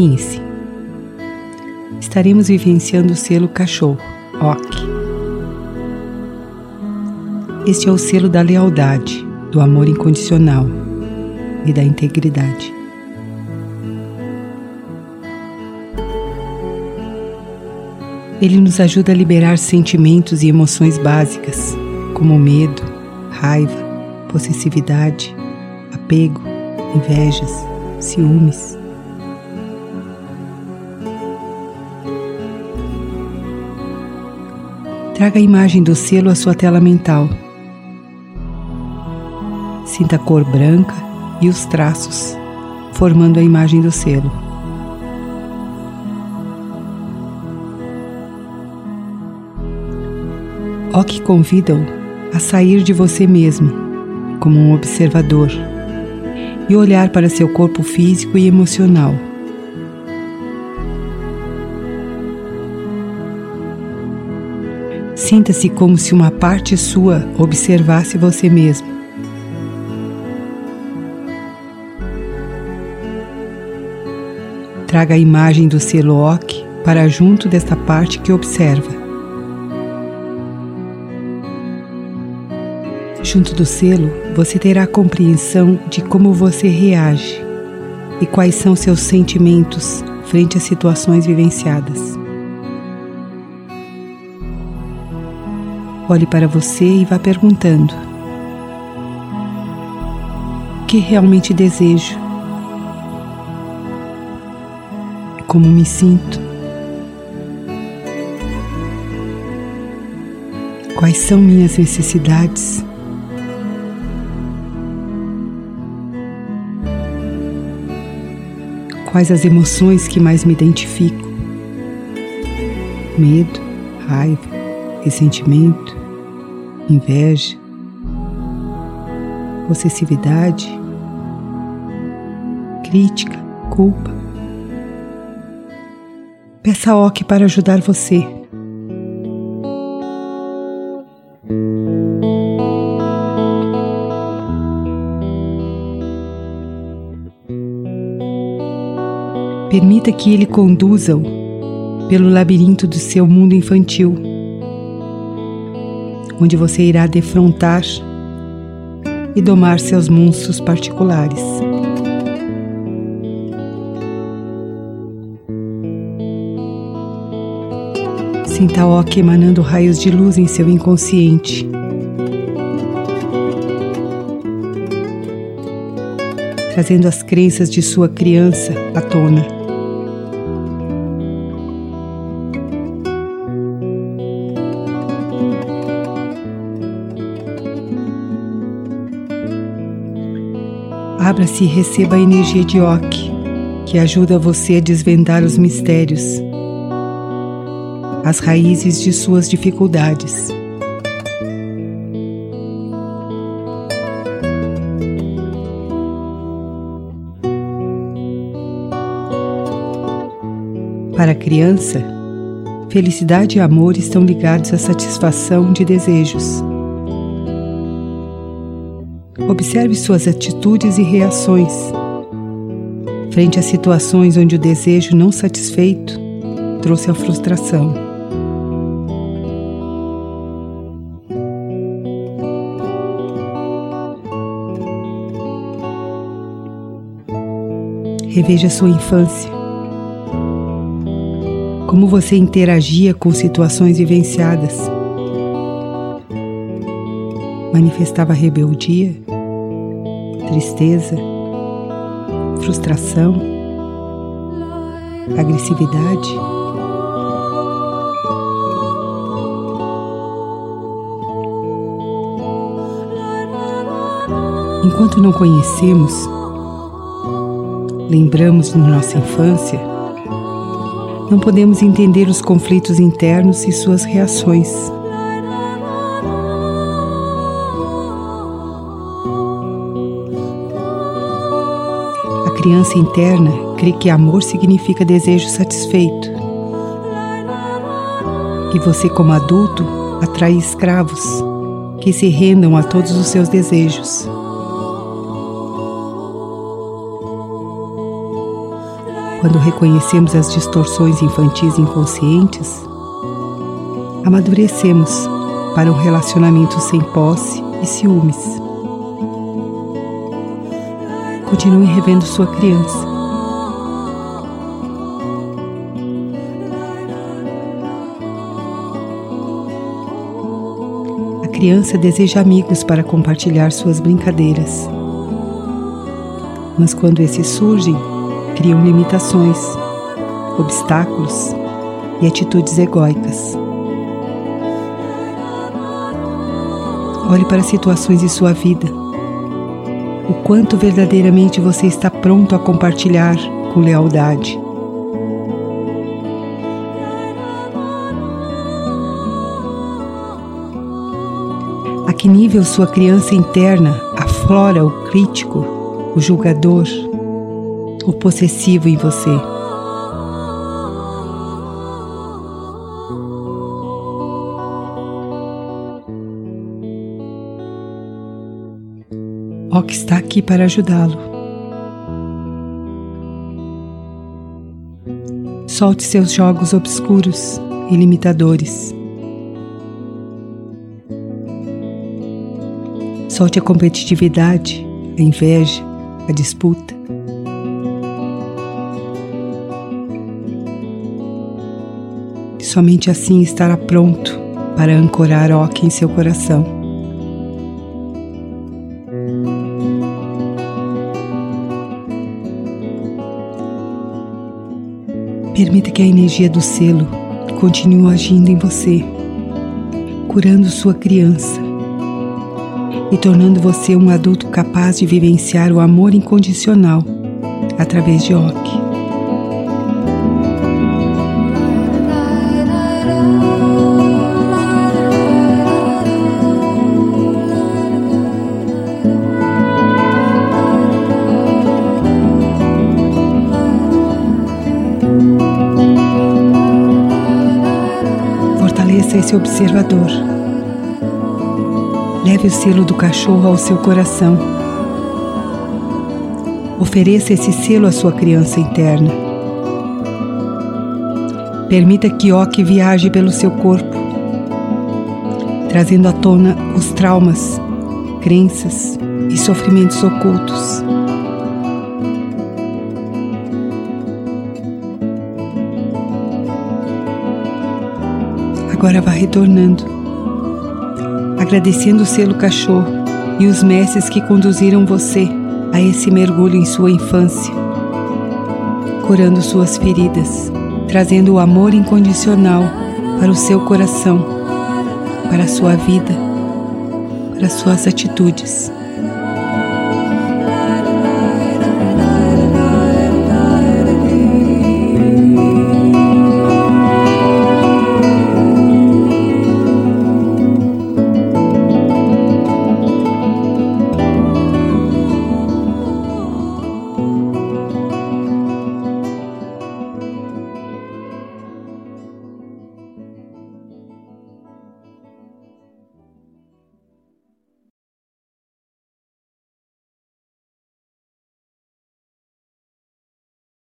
Alinhe-se. Estaremos vivenciando o selo cachorro, OK. Este é o selo da lealdade, do amor incondicional e da integridade. Ele nos ajuda a liberar sentimentos e emoções básicas, como medo, raiva, possessividade, apego, invejas, ciúmes. Traga a imagem do selo à sua tela mental. Sinta a cor branca e os traços, formando a imagem do selo. Ok convida-o a sair de você mesmo, como um observador, e olhar para seu corpo físico e emocional Sinta-se como se uma parte sua observasse você mesmo. Traga a imagem do selo OK para junto desta parte que observa. Junto do selo, você terá compreensão de como você reage e quais são seus sentimentos frente às situações vivenciadas. Olhe para você e vá perguntando: O que realmente desejo? Como me sinto? Quais são minhas necessidades? Quais as emoções que mais me identifico? Medo, raiva, ressentimento, inveja, possessividade, crítica, culpa. Peça a Ok para ajudar você. Permita que ele conduza-o pelo labirinto do seu mundo infantil onde você irá defrontar e domar seus monstros particulares. Sinta o Ok emanando raios de luz em seu inconsciente. Trazendo as crenças de sua criança à tona. Abra-se e receba a energia de Ok, que ajuda você a desvendar os mistérios, as raízes de suas dificuldades. Para a criança, felicidade e amor estão ligados à satisfação de desejos. Observe suas atitudes e reações. Frente a situações onde o desejo não satisfeito trouxe a frustração. Reveja sua infância. Como você interagia com situações vivenciadas. Manifestava rebeldia? Tristeza, frustração, agressividade. Enquanto não conhecemos, lembramos de nossa infância, não podemos entender os conflitos internos e suas reações. Criança interna crê que amor significa desejo satisfeito. E você, como adulto, atrai escravos que se rendam a todos os seus desejos. Quando reconhecemos as distorções infantis inconscientes, amadurecemos para um relacionamento sem posse e ciúmes. Continue revendo sua criança. A criança deseja amigos para compartilhar suas brincadeiras. Mas quando esses surgem, criam limitações, obstáculos e atitudes egóicas. Olhe para situações de sua vida. O quanto verdadeiramente você está pronto a compartilhar com lealdade. A que nível sua criança interna aflora o crítico, o julgador, o possessivo em você. Que está aqui para ajudá-lo. Solte seus jogos obscuros e limitadores. Solte a competitividade, a inveja, a disputa. Somente assim estará pronto para ancorar Oque em seu coração. Permita que a energia do selo continue agindo em você, curando sua criança e tornando você um adulto capaz de vivenciar o amor incondicional através de Ok. Fortaleça esse observador. Leve o selo do cachorro ao seu coração. Ofereça esse selo à sua criança interna. Permita que Ok viaje pelo seu corpo, trazendo à tona os traumas, crenças e sofrimentos ocultos. Agora vá retornando, agradecendo o selo cachorro e os mestres que conduziram você a esse mergulho em sua infância, curando suas feridas, trazendo o amor incondicional para o seu coração, para a sua vida, para suas atitudes.